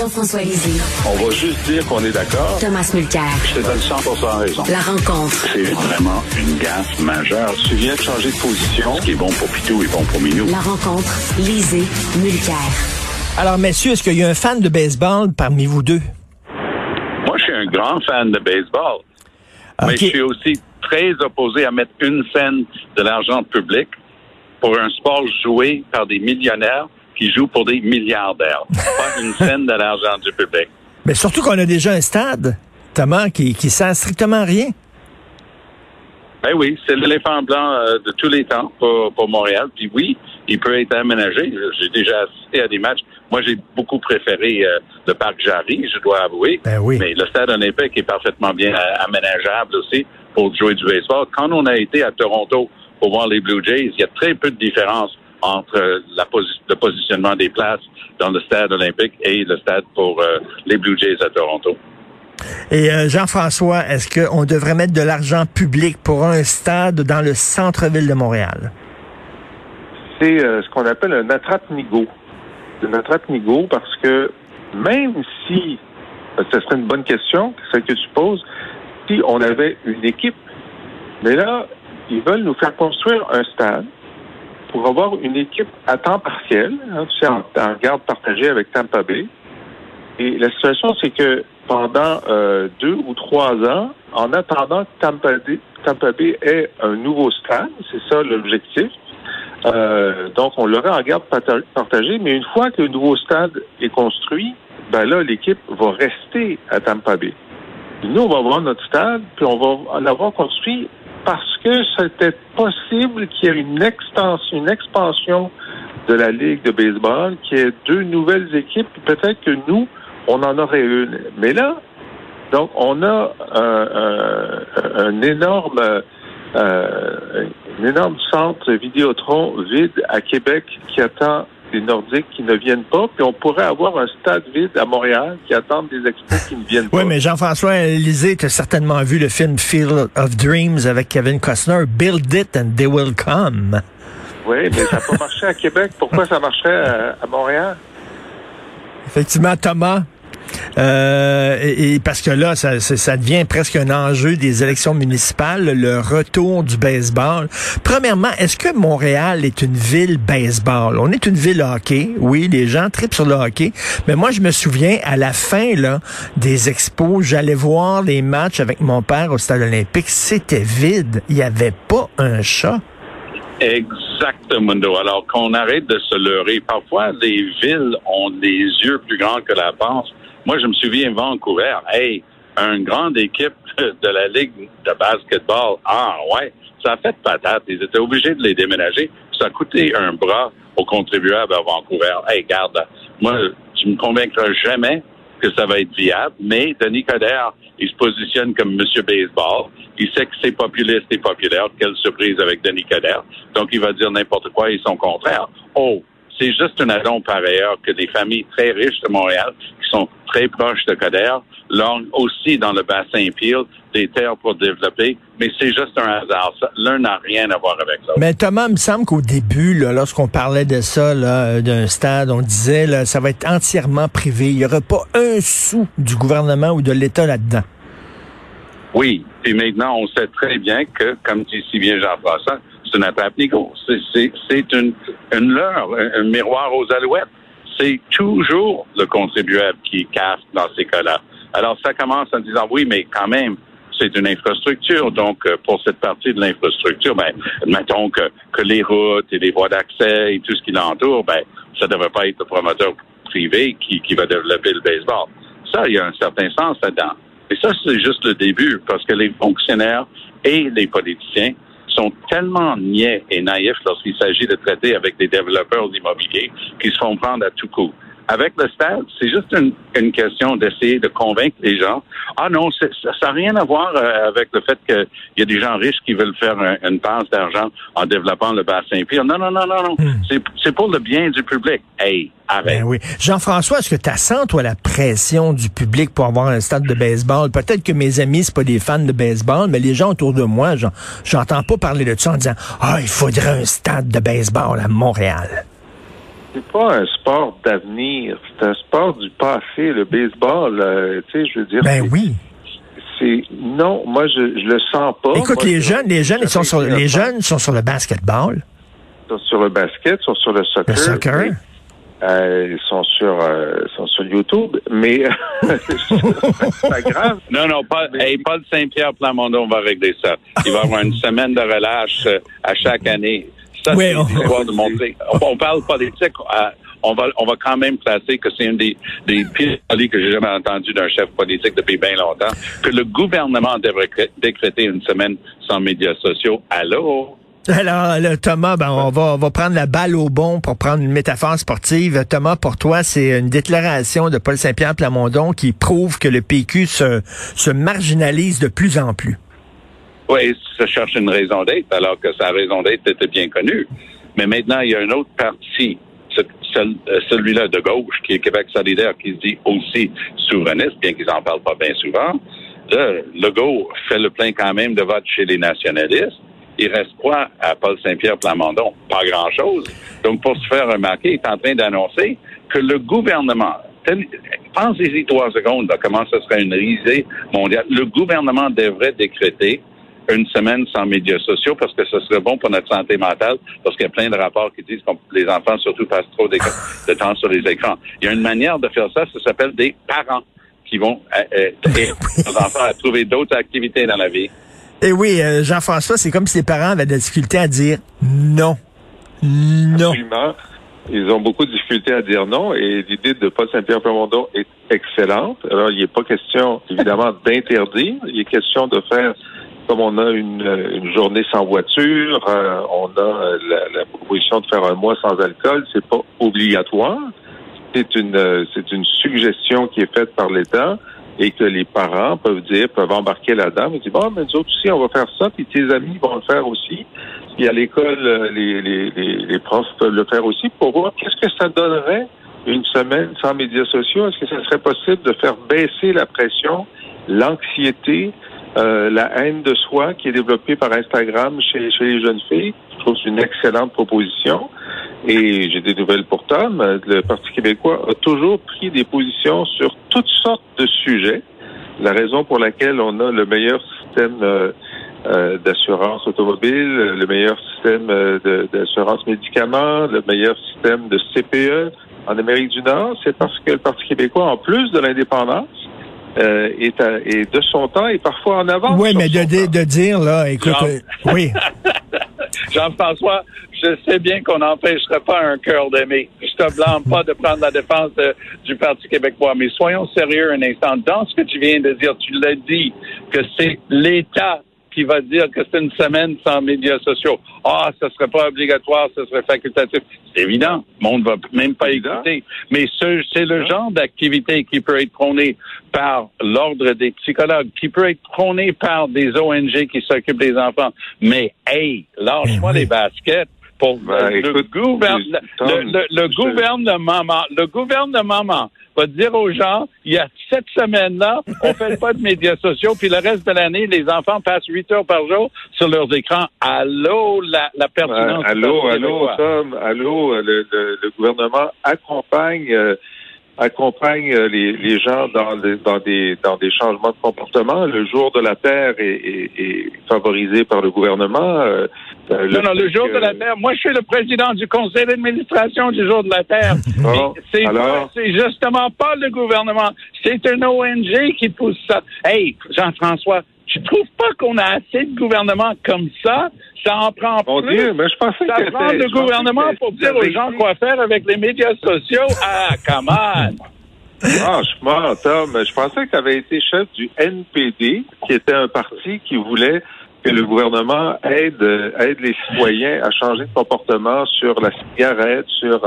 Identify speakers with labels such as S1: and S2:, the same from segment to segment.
S1: Jean-François Lisée.
S2: On va juste dire qu'on est d'accord.
S1: Thomas Mulcair.
S2: Je te donne 100 raison.
S1: La rencontre.
S2: C'est vraiment une gaffe majeure. Tu viens de changer de position. Ce qui est bon pour Pitou est bon pour Minou.
S1: La rencontre. Lisée. Mulcair.
S3: Alors, messieurs, est-ce qu'il y a un fan de baseball parmi vous deux?
S2: Moi, je suis un grand fan de baseball. Mais je suis aussi très opposé à mettre une scène de l'argent public pour un sport joué par des millionnaires qui jouent pour des milliardaires. Pas une scène de l'argent du public.
S3: Mais surtout qu'on a déjà un stade, Thomas, qui, qui sert strictement à rien.
S2: Ben oui, c'est l'éléphant blanc euh, de tous les temps pour, pour Montréal. Puis oui, il peut être aménagé. J'ai déjà assisté à des matchs. Moi, j'ai beaucoup préféré euh, le parc Jarry, je dois avouer.
S3: Ben oui.
S2: Mais le stade olympique est parfaitement bien euh, aménageable aussi pour jouer du baseball. Quand on a été à Toronto pour voir les Blue Jays, il y a très peu de différence entre la le positionnement des places dans le stade olympique et le stade pour les Blue Jays à Toronto.
S3: Et euh, Jean-François, est-ce qu'on devrait mettre de l'argent public pour un stade dans le centre-ville de Montréal?
S4: C'est euh, ce qu'on appelle un attrape-nigo. Un attrape-nigo parce que même si, euh, ce serait une bonne question, celle que tu poses, si on avait une équipe, mais là, ils veulent nous faire construire un stade pour avoir une équipe à temps partiel, hein, tu sais, en, garde partagée avec Tampa Bay. Et la situation, c'est que pendant euh, deux ou trois ans, en attendant que Tampa Bay, Tampa Bay ait un nouveau stade. C'est ça l'objectif. Euh, donc, on l'aurait en garde partagée, mais une fois que le nouveau stade est construit, ben là, l'équipe va rester à Tampa Bay. Nous, on va avoir notre stade, puis on va l'avoir construit parce que c'était possible qu'il y ait une extension, une expansion de la Ligue de baseball, qu'il y ait deux nouvelles équipes, peut-être que nous, on en aurait une. Mais là, donc, on a un, énorme, euh, un énorme centre Vidéotron vide à Québec qui attend les Nordiques qui ne viennent pas, puis on pourrait avoir un stade vide à Montréal qui attend des expos qui ne viennent pas.
S3: Oui, mais Jean-François Lisée, tu as certainement vu le film Field of Dreams avec Kevin Costner, Build it and they will come.
S4: Oui, mais ça n'a pas marché à Québec. Pourquoi ça marcherait à Montréal?
S3: Effectivement, Thomas. Euh, parce que là, ça, devient presque un enjeu des élections municipales, le retour du baseball. Premièrement, est-ce que Montréal est une ville baseball? On est une ville hockey, oui, les gens tripent sur le hockey, mais moi, je me souviens, à la fin là, des expos, j'allais voir les matchs avec mon père au stade olympique, c'était vide, il n'y avait pas un chat.
S2: Exactement. Alors qu'on arrête de se leurrer. Parfois, les villes ont des yeux plus grands que la panse. Moi, je me souviens Vancouver. Hey, une grande équipe de la Ligue de basketball. Ah, ouais. Ça a fait patate. Ils étaient obligés de les déménager. Ça a coûté un bras aux contribuables à Vancouver. Hey, garde, moi, tu me convaincras jamais que ça va être viable, mais Denis Coderre, il se positionne comme Monsieur Baseball. Il sait que c'est populiste et populaire. Quelle surprise avec Denis Coderre. Donc, il va dire n'importe quoi et son contraire. Oh, c'est juste un addon par ailleurs que des familles très riches de Montréal, sont très proches de Coder, l'ont aussi dans le bassin Peel des terres pour développer, mais c'est juste un hasard. L'un n'a rien à voir avec l'autre.
S3: Mais Thomas, il me semble qu'au début, lorsqu'on parlait de ça, d'un stade, on disait là, ça va être entièrement privé. Il n'y aura pas un sou du gouvernement ou de l'État là-dedans.
S2: Oui, et maintenant, on sait très bien que, comme dit si bien Jean-François, c'est une attrape. C'est une, une leurre, un, miroir aux alouettes. C'est toujours le contribuable qui casse dans ces cas-là. Alors, ça commence en disant, oui, mais quand même, c'est une infrastructure. Donc, euh, pour cette partie de l'infrastructure, ben, mettons que, que les routes et les voies d'accès et tout ce qui l'entoure, ben, ça ne devrait pas être le promoteur privé qui, qui va développer le baseball. Ça, il y a un certain sens là-dedans. Et ça, c'est juste le début, parce que les fonctionnaires et les politiciens sont tellement niais et naïfs lorsqu'il s'agit de traiter avec des développeurs immobiliers qui se font prendre à tout coup. Avec le stade, c'est juste une, une question d'essayer de convaincre les gens. Ah non, ça n'a rien à voir euh, avec le fait qu'il y a des gens riches qui veulent faire une passe d'argent en développant le bassin pire. Non, non, non, non, non. Hmm. C'est pour le bien du public. Hey, arrête.
S3: Ben oui. Jean-François, est-ce que tu sens, toi, la pression du public pour avoir un stade de baseball? Peut-être que mes amis, c'est pas des fans de baseball, mais les gens autour de moi, j'entends pas parler de ça en disant, ah, il faudrait un stade de baseball à Montréal.
S4: C'est pas un sport d'avenir, c'est un sport du passé. Le baseball, euh, tu sais, je veux dire.
S3: Ben oui.
S4: C'est non, moi je, je le sens pas.
S3: Écoute,
S4: Moi,
S3: les
S4: je-
S3: jeunes, les jeunes, ils sont sur, les jeunes sont sur le basketball,
S4: sont sur le basket, sont sur le soccer.
S3: le soccer.
S4: euh, ils sont sur, euh, sont sur YouTube, mais c'est pas grave.
S2: Non, non, Paul,
S4: Mais-
S2: hey, Paul Saint-Pierre Plamondon va régler ça. Il va y avoir une semaine de relâche euh, à chaque année. Ça,
S3: Oui, on-
S2: de montrer. On, parle politique. euh, on va, on va quand même placer que c'est une des, des pires folies que j'ai jamais entendu d'un chef politique depuis bien longtemps. Que le gouvernement devrait cré- décréter une semaine sans médias sociaux. Allô?
S3: Alors, là, Thomas, ben, on va, on va prendre la balle au bon pour prendre une métaphore sportive. Thomas, pour toi, c'est une déclaration de Paul Saint-Pierre Plamondon qui prouve que le PQ se, se marginalise de plus en plus.
S2: Oui, ça cherche une raison d'être, alors que sa raison d'être était bien connue. Mais maintenant, il y a un autre parti, euh, celui-là de gauche, qui est Québec solidaire, qui se dit aussi souverainiste, bien qu'ils en parlent pas bien souvent. Là, Legault fait le plein quand même de vote chez les nationalistes. Il reste quoi à Paul Saint-Pierre Plamondon? Pas grand-chose. Donc, pour se faire remarquer, il est en train d'annoncer que le gouvernement, pensez-y trois secondes, là, comment ce serait une risée mondiale. Le gouvernement devrait décréter une semaine sans médias sociaux parce que ce serait bon pour notre santé mentale parce qu'il y a plein de rapports qui disent que les enfants surtout passent trop de temps sur les écrans. Il y a une manière de faire ça, ça s'appelle des parents qui vont euh, euh, aider les enfants à trouver d'autres activités dans la vie.
S3: Et oui, euh, Jean-François, c'est comme si les parents avaient de la difficulté à dire non. Non.
S4: Absolument. Ils ont beaucoup de difficultés à dire non et l'idée de Paul Saint-Pierre Plamondon est excellente. Alors, il n'est pas question, évidemment, d'interdire. Il est question de faire, comme on a une, journée sans voiture, euh, on a euh, la, proposition de faire un mois sans alcool, c'est pas obligatoire. C'est une, euh, c'est une suggestion qui est faite par l'État et que les parents peuvent dire, peuvent embarquer là-dedans, et dire, bon, mais nous autres aussi, on va faire ça, puis tes amis vont le faire aussi. Puis à l'école, les, les, les profs peuvent le faire aussi pour voir qu'est-ce que ça donnerait une semaine sans médias sociaux. Est-ce que ça serait possible de faire baisser la pression, l'anxiété, euh, la haine de soi qui est développée par Instagram chez, chez les jeunes filles? Je trouve que c'est une excellente proposition. Et j'ai des nouvelles pour Tom. Le Parti québécois a toujours pris des positions sur toutes sortes de sujets. La raison pour laquelle on a le meilleur système euh, euh, d'assurance automobile, le meilleur système euh, d'assurance médicaments, le meilleur système de CPE en Amérique du Nord, c'est parce que le Parti québécois, en plus de l'indépendance, euh, est, à- est de son temps et parfois en avance.
S3: Oui, mais de, de, dire, là, écoute,
S2: Jean-
S3: euh, oui.
S2: Jean-François, je sais bien qu'on n'empêcherait pas un cœur d'aimer. Je te blâme pas de prendre la défense de- du Parti québécois, mais soyons sérieux un instant. Dans ce que tu viens de dire, tu l'as dit, que c'est l'État qui va dire que c'est une semaine sans médias sociaux. Ah, ce serait pas obligatoire, ce serait facultatif. C'est évident. Le monde va même pas écouter. Mais ce- c'est le genre d'activité qui peut être prôné par l'ordre des psychologues, qui peut être prôné par des ONG qui s'occupent des enfants. Mais, hey, lâche-moi
S3: oui.
S2: les baskets. Pour
S4: Ben,
S2: le,
S4: écoute,
S2: gouvernement, le gouvernement va dire aux gens, il y a cette semaine-là, on fait pas de médias sociaux, puis le reste de l'année, les enfants passent huit heures par jour sur leurs écrans. Allô, la, la pertinence.
S4: allô, allô. Tom, allô, le, le- le gouvernement accompagne euh, accompagne euh, les, les gens dans, des- dans des dans des changements de comportement. Le jour de la Terre est, est- est favorisé par le gouvernement. euh, euh,
S2: Non, non, le jour
S4: que-
S2: de la Terre. Moi, je suis le président du conseil d'administration du jour de la Terre.
S4: Bon,
S2: c'est
S4: alors?
S2: justement pas le gouvernement. C'est un ONG qui pousse ça. Hey, Jean-François, tu trouves pas qu'on a assez de gouvernements comme ça? Ça en prend
S4: Mon
S2: plus.
S4: Dieu, mais je pensais
S2: ça
S4: que
S2: prend le
S4: je
S2: gouvernement pour dire aux gens quoi faire avec les médias sociaux. Ah, come on!
S4: Franchement, Tom, je pensais que tu avais été chef du NPD, qui était un parti qui voulait que le gouvernement aide, euh, aide les citoyens à changer de comportement sur la cigarette, sur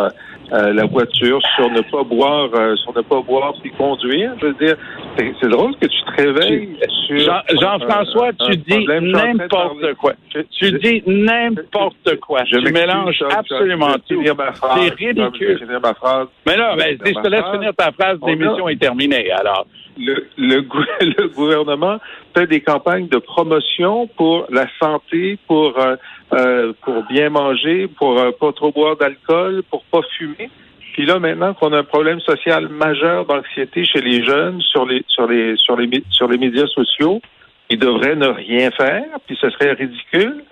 S4: euh, euh, la voiture, sur ne pas boire, euh, sur ne pas boire puis conduire. Je veux dire, c'est drôle que tu te réveilles sur
S2: Jean- Jean-François, tu dis n'importe quoi.
S4: Je-
S2: Tu
S4: je-
S2: dis n'importe quoi.
S4: je
S2: Tu mélanges absolument tout. C'est ridicule.
S4: finir ma phrase.
S2: Mais là, ben, si je te laisse finir ta phrase, l'émission est terminée. Alors,
S4: le, le, le gouvernement fait des campagnes de promotion pour la santé, pour euh, euh, pour bien manger, pour euh, pas trop boire d'alcool, pour pas fumer. Puis là, maintenant qu'on a un problème social majeur d'anxiété chez les jeunes sur les sur les sur les sur les médias sociaux, ils devraient ne rien faire, puis ce serait ridicule.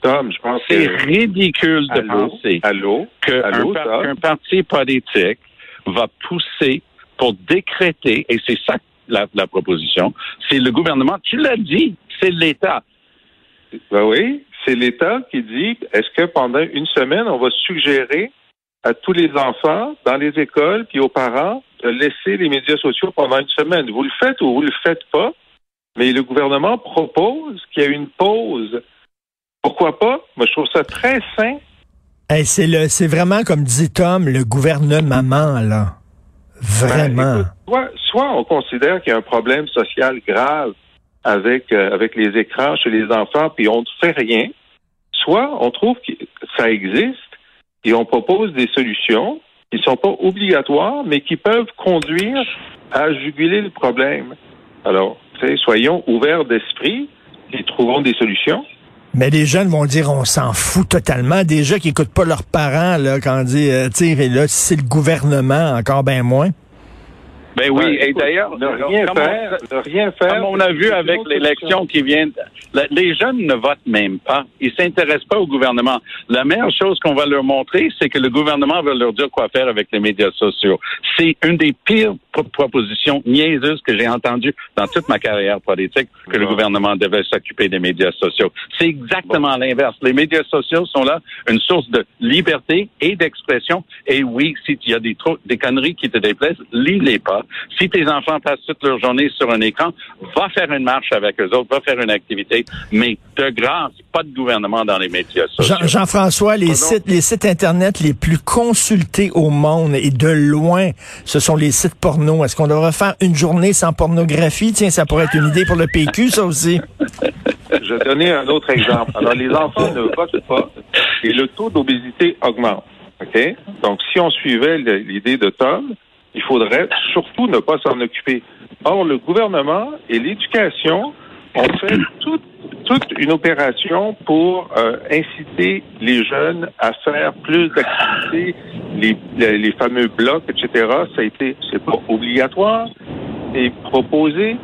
S4: Tom, je pense
S2: C'est
S4: que
S2: ridicule de
S4: Allô?
S2: penser
S4: allô,
S2: qu'un
S4: allô,
S2: par- parti politique va pousser pour décréter, et c'est ça la, la proposition, c'est le gouvernement, tu l'as dit, c'est l'État.
S4: Ben oui, c'est l'État qui dit est-ce que pendant une semaine, on va suggérer à tous les enfants dans les écoles puis aux parents de laisser les médias sociaux pendant une semaine? Vous le faites ou vous le faites pas, mais le gouvernement propose qu'il y ait une pause. Pourquoi pas? Moi, je trouve ça très sain.
S3: Hey, c'est le, c'est vraiment comme dit Tom, le gouvernement là. Vraiment.
S4: Ben, écoute, soit, soit on considère qu'il y a un problème social grave avec euh, avec les écrans chez les enfants, puis on ne fait rien. Soit on trouve que ça existe et on propose des solutions qui sont pas obligatoires, mais qui peuvent conduire à juguler le problème. Alors, tu sais, soyons ouverts d'esprit et trouvons des solutions.
S3: Mais les jeunes vont dire on s'en fout totalement. Déjà qui écoutent pas leurs parents là quand on dit euh, tu sais là c'est le gouvernement encore bien moins.
S2: Ben oui,
S4: Ben,
S2: et d'ailleurs,
S4: ne rien faire,
S2: on-
S4: ne rien faire.
S2: Comme on a vu avec l'élection qui vient, les jeunes ne votent même pas. Ils s'intéressent pas au gouvernement. La meilleure chose qu'on va leur montrer, c'est que le gouvernement va leur dire quoi faire avec les médias sociaux. C'est une des pires pro- propositions niaiseuses que j'ai entendues dans toute ma carrière politique, que le gouvernement devait s'occuper des médias sociaux. C'est exactement l'inverse. Les médias sociaux sont là une source de liberté et d'expression. Et oui, s'il y a des, des conneries qui te déplaisent, lis-les pas. Si tes enfants passent toute leur journée sur un écran, va faire une marche avec eux autres, va faire une activité, mais de grâce, pas de gouvernement dans les médias sociaux.
S3: Jean- Jean-François, les
S2: Pardon?
S3: sites, les sites internet les plus consultés au monde et de loin, ce sont les sites porno. Est-ce qu'on devrait faire une journée sans pornographie? Tiens, ça pourrait être une idée pour le PQ, ça aussi.
S4: Je vais donner un autre exemple. Alors, les enfants ne votent pas et le taux d'obésité augmente. OK? Donc, si on suivait l'idée de Tom, il faudrait surtout ne pas s'en occuper. Or, le gouvernement et l'éducation ont fait toute, une opération pour euh, inciter les jeunes à faire plus d'activités, les, fameux blocs, etc. Ça a été, c'est pas obligatoire, c'est proposé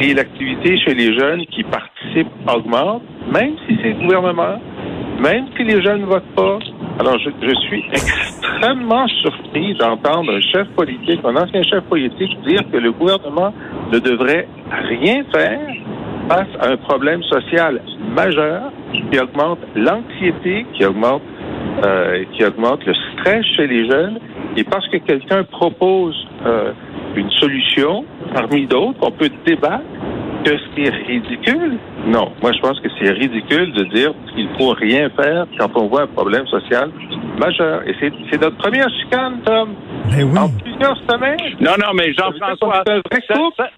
S4: et l'activité chez les jeunes qui participent augmente, même si c'est le gouvernement, même si les jeunes ne votent pas. Alors, je suis extrêmement surpris d'entendre un chef politique, un ancien chef politique, dire que le gouvernement ne devrait rien faire face à un problème social majeur qui augmente l'anxiété, qui augmente, euh, qui augmente le stress chez les jeunes. Et parce que quelqu'un propose euh, une solution parmi d'autres, on peut débattre que c'est ridicule? Non, moi je pense que c'est ridicule de dire qu'il faut rien faire quand on voit un problème social majeur. Et c'est c'est notre première chicane, Tom,
S3: Mais oui.
S4: en plusieurs semaines.
S2: Non, non, mais Jean-François,
S4: C'est un vrai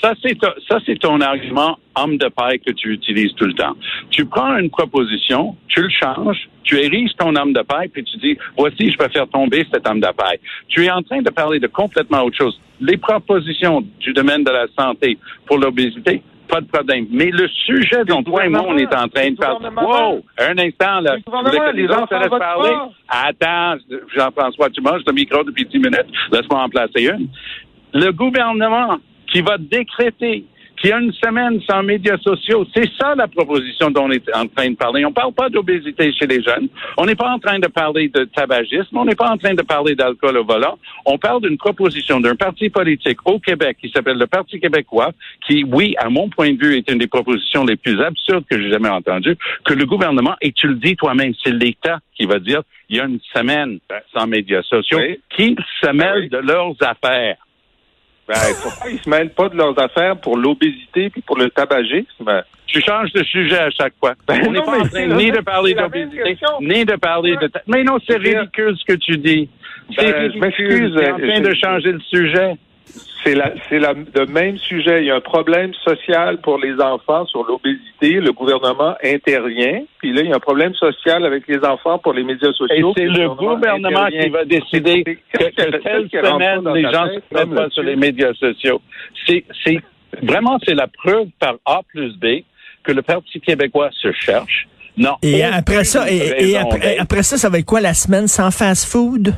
S2: ça, c'est ton- ça, c'est ton argument homme de paille que tu utilises tout le temps. Tu prends une proposition, tu le changes, tu ériges ton homme de paille, puis tu dis, voici, je vais faire tomber cet homme de paille. Tu es en train de parler de complètement autre chose. Les propositions du domaine de la santé pour l'obésité, pas de problème. Mais le sujet dont toi et moi, on est en train de parler. Wow! Un instant, là. Vous voulez que
S4: les enfants
S2: te laissent parler? Attends, Jean-François, tu manges le micro depuis 10 minutes. Laisse-moi en placer une. Le gouvernement qui va décréter qu'il y a une semaine sans médias sociaux, c'est ça la proposition dont on est en train de parler. On parle pas d'obésité chez les jeunes. On n'est pas en train de parler de tabagisme. On n'est pas en train de parler d'alcool au volant. On parle d'une proposition d'un parti politique au Québec qui s'appelle le Parti québécois, qui, oui, à mon point de vue, est une des propositions les plus absurdes que j'ai jamais entendues, que le gouvernement, et tu le dis toi-même, c'est l'État qui va dire, il y a une semaine sans médias sociaux,
S4: Oui.
S2: qui se mêlent
S4: Oui.
S2: de leurs affaires.
S4: Ben, pourquoi ils se mêlent pas de leurs affaires pour l'obésité puis pour le tabagisme?
S2: Tu changes de sujet à chaque fois.
S4: Ben
S2: On n'est
S4: non,
S2: pas
S4: mais
S2: en
S4: c'est
S2: train
S4: la
S2: ni de parler
S4: c'est
S2: d'obésité, ni de parler de... ta- Mais non, c'est ridicule ce que tu dis. C'est
S4: Ben, je
S2: ridicule.
S4: m'excuse,
S2: Tu es en train
S4: je-
S2: de changer le sujet.
S4: C'est la, c'est la, le même sujet. Il y a un problème social pour les enfants sur l'obésité. Le gouvernement intervient. Puis là, il y a un problème social avec les enfants pour les médias
S2: Et
S4: sociaux.
S2: c'est
S4: puis
S2: le gouvernement qui va décider que,
S4: Qu'est-ce
S2: que
S4: que-
S2: telle semaine, les gens ne se mettent pas sur les médias sociaux. C'est, c'est vraiment, c'est la preuve par A plus B que le Parti québécois se cherche. Non.
S3: Et après ça, et, après, après, ça, ça va être quoi la semaine sans fast-food?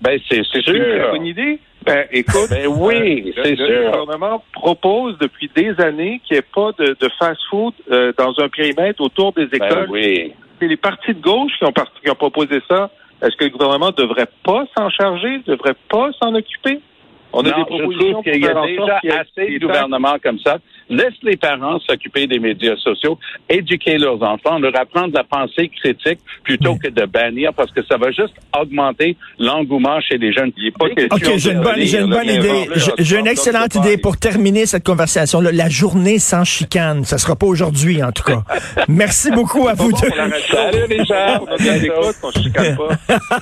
S2: Ben, c'est sûr.
S4: C'est une idée. Ben, écoute,
S2: ben oui,
S4: euh,
S2: c'est
S4: sûr.
S2: Le
S4: gouvernement propose depuis des années qu'il n'y ait pas de, de fast-food euh, dans un périmètre autour des
S2: Ben
S4: écoles.
S2: oui.
S4: C'est les partis de gauche qui ont, part- qui ont proposé ça. Est-ce que le gouvernement ne devrait pas s'en charger, ne devrait pas s'en occuper? On a des
S2: je
S4: propositions
S2: trouve qu'il y a déjà assez de gouvernements comme ça. Laisse les parents s'occuper des médias sociaux, éduquer leurs enfants, leur apprendre la pensée critique plutôt que de bannir parce que ça va juste augmenter l'engouement chez les jeunes.
S4: Il est pas
S3: OK, j'ai une
S4: de
S3: bonne, j'ai une
S4: lire,
S3: bonne
S4: là,
S3: idée. J'ai- une excellente idée pour terminer cette conversation. -là. La journée sans chicane. Ça sera pas aujourd'hui, en tout cas. Merci beaucoup à vous
S4: bon
S3: deux.
S2: Salut, Richard.
S4: On a bien on se chicane pas.